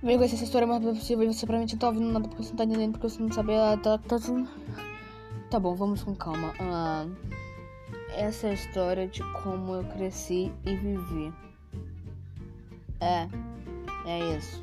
Amigo, essa história é mais possível e você provavelmente não tá ouvindo nada porque você não tá entendendo, porque você não sabe. Tá, tá, assim. tá bom, vamos com calma. Ah, essa é a história de como eu cresci e vivi. É, é isso.